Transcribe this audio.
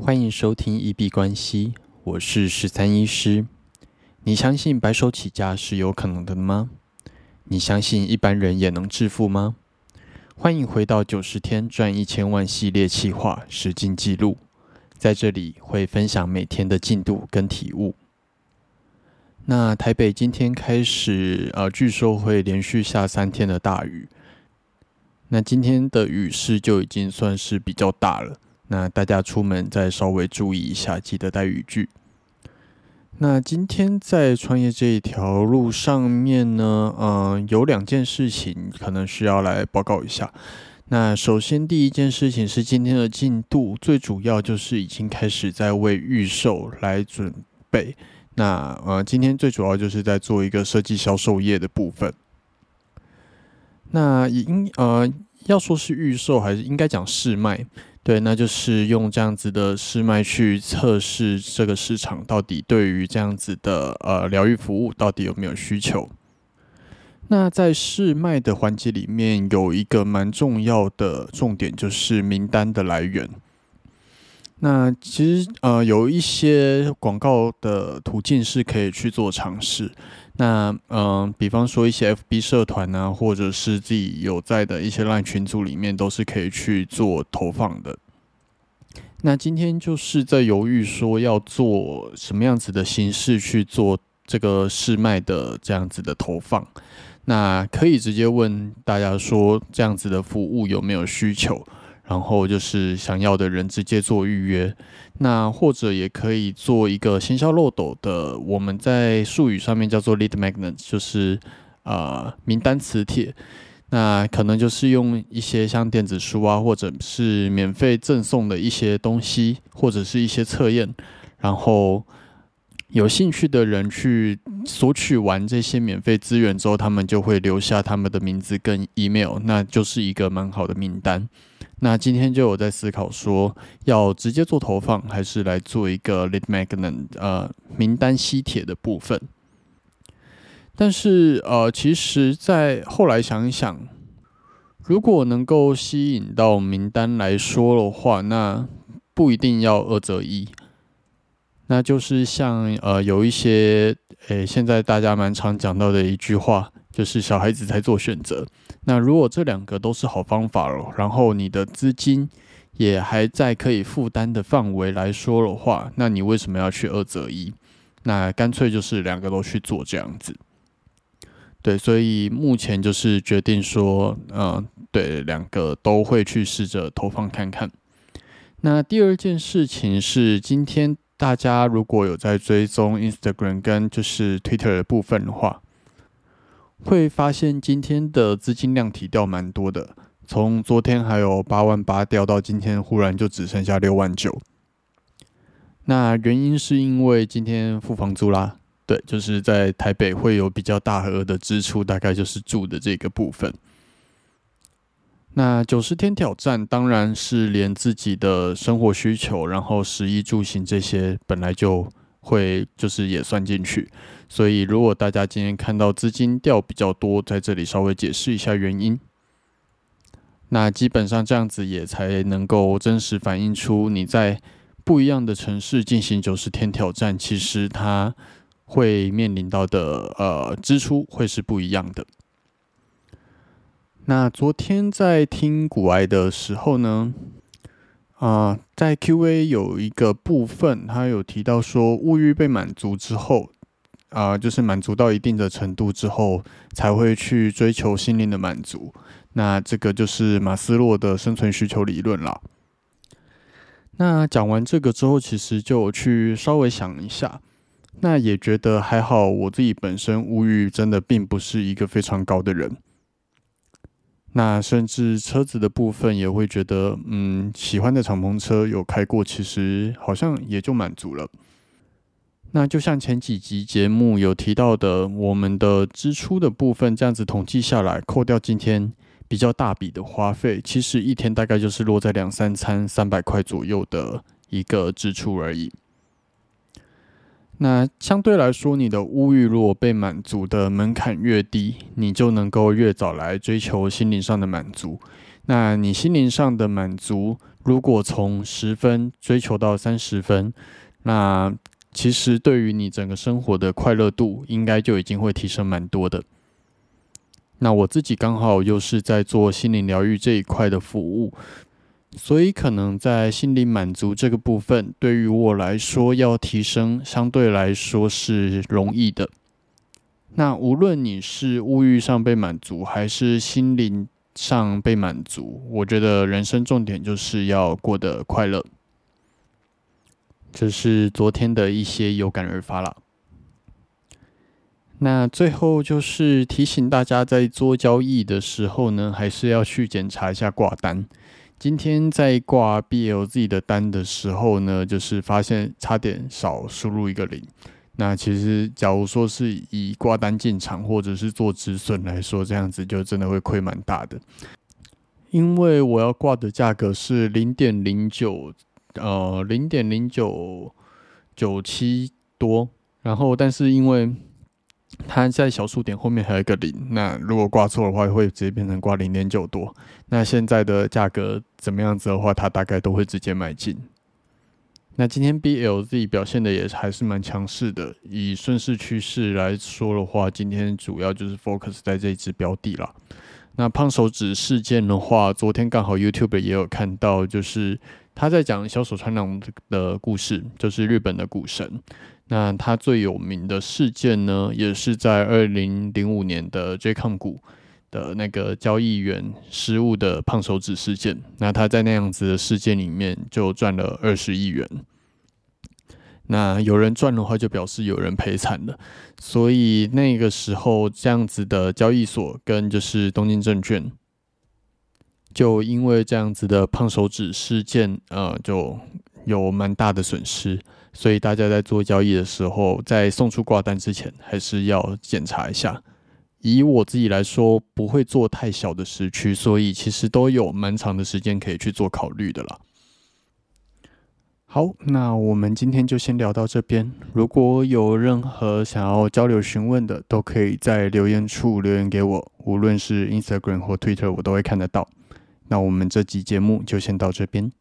欢迎收听一币关系，我是十三医师。你相信白手起家是有可能的吗？你相信一般人也能致富吗？欢迎回到九十天赚一千万系列企划实进记录，在这里会分享每天的进度跟体悟。那台北今天开始，呃，据说会连续下三天的大雨。那今天的雨势就已经算是比较大了。那大家出门再稍微注意一下，记得带雨具。那今天在创业这一条路上面呢，嗯，有两件事情可能需要来报告一下。那首先第一件事情是今天的进度，最主要就是已经开始在为预售来准备。那呃，今天最主要就是在做一个设计销售业的部分。那应呃，要说是预售，还是应该讲试卖？对，那就是用这样子的试卖去测试这个市场到底对于这样子的呃疗愈服务到底有没有需求。那在试卖的环节里面，有一个蛮重要的重点，就是名单的来源。那其实呃有一些广告的途径是可以去做尝试。那嗯，比方说一些 FB 社团啊，或者是自己有在的一些 LINE 群组里面，都是可以去做投放的。那今天就是在犹豫说要做什么样子的形式去做这个试卖的这样子的投放。那可以直接问大家说，这样子的服务有没有需求？然后就是想要的人直接做预约，那或者也可以做一个新销漏斗的，我们在术语上面叫做 lead magnet，就是呃名单磁铁。那可能就是用一些像电子书啊，或者是免费赠送的一些东西，或者是一些测验，然后有兴趣的人去索取完这些免费资源之后，他们就会留下他们的名字跟 email，那就是一个蛮好的名单。那今天就有在思考说，要直接做投放，还是来做一个 lead magnet 呃名单吸铁的部分。但是呃，其实，在后来想一想，如果能够吸引到名单来说的话，那不一定要二择一。那就是像呃有一些诶，现在大家蛮常讲到的一句话。就是小孩子在做选择。那如果这两个都是好方法了，然后你的资金也还在可以负担的范围来说的话，那你为什么要去二择一？那干脆就是两个都去做这样子。对，所以目前就是决定说，嗯，对，两个都会去试着投放看看。那第二件事情是，今天大家如果有在追踪 Instagram 跟就是 Twitter 的部分的话。会发现今天的资金量提掉蛮多的，从昨天还有八万八掉到今天忽然就只剩下六万九。那原因是因为今天付房租啦，对，就是在台北会有比较大额的支出，大概就是住的这个部分。那九十天挑战当然是连自己的生活需求，然后食衣住行这些本来就。会就是也算进去，所以如果大家今天看到资金掉比较多，在这里稍微解释一下原因。那基本上这样子也才能够真实反映出你在不一样的城市进行九十天挑战，其实它会面临到的呃支出会是不一样的。那昨天在听古埃的时候呢？啊，在 Q&A 有一个部分，他有提到说，物欲被满足之后，啊，就是满足到一定的程度之后，才会去追求心灵的满足。那这个就是马斯洛的生存需求理论啦。那讲完这个之后，其实就去稍微想一下，那也觉得还好，我自己本身物欲真的并不是一个非常高的人。那甚至车子的部分也会觉得，嗯，喜欢的敞篷车有开过，其实好像也就满足了。那就像前几集节目有提到的，我们的支出的部分这样子统计下来，扣掉今天比较大笔的花费，其实一天大概就是落在两三餐三百块左右的一个支出而已。那相对来说，你的物欲如果被满足的门槛越低，你就能够越早来追求心灵上的满足。那你心灵上的满足，如果从十分追求到三十分，那其实对于你整个生活的快乐度，应该就已经会提升蛮多的。那我自己刚好又是在做心灵疗愈这一块的服务，所以可能在心灵满足这个部分，对于我来说要提升，相对来说是容易的。那无论你是物欲上被满足，还是心灵上被满足，我觉得人生重点就是要过得快乐。这是昨天的一些有感而发了。那最后就是提醒大家，在做交易的时候呢，还是要去检查一下挂单。今天在挂 BLZ 的单的时候呢，就是发现差点少输入一个零。那其实，假如说是以挂单进场或者是做止损来说，这样子就真的会亏蛮大的。因为我要挂的价格是零点零九，呃，零点零九九七多，然后但是因为它在小数点后面还有一个零，那如果挂错的话，会直接变成挂零点九多。那现在的价格怎么样子的话，它大概都会直接买进。那今天 BLZ 表现的也还是蛮强势的。以顺势趋势来说的话，今天主要就是 focus 在这一只标的啦。那胖手指事件的话，昨天刚好 YouTube 也有看到，就是他在讲小手川郎的故事，就是日本的股神。那他最有名的事件呢，也是在二零零五年的 J 抗股的那个交易员失误的胖手指事件。那他在那样子的事件里面就赚了二十亿元。那有人赚的话，就表示有人赔惨了。所以那个时候，这样子的交易所跟就是东京证券，就因为这样子的胖手指事件，呃，就有蛮大的损失。所以大家在做交易的时候，在送出挂单之前，还是要检查一下。以我自己来说，不会做太小的时区，所以其实都有蛮长的时间可以去做考虑的啦。好，那我们今天就先聊到这边。如果有任何想要交流询问的，都可以在留言处留言给我，无论是 Instagram 或 Twitter，我都会看得到。那我们这集节目就先到这边。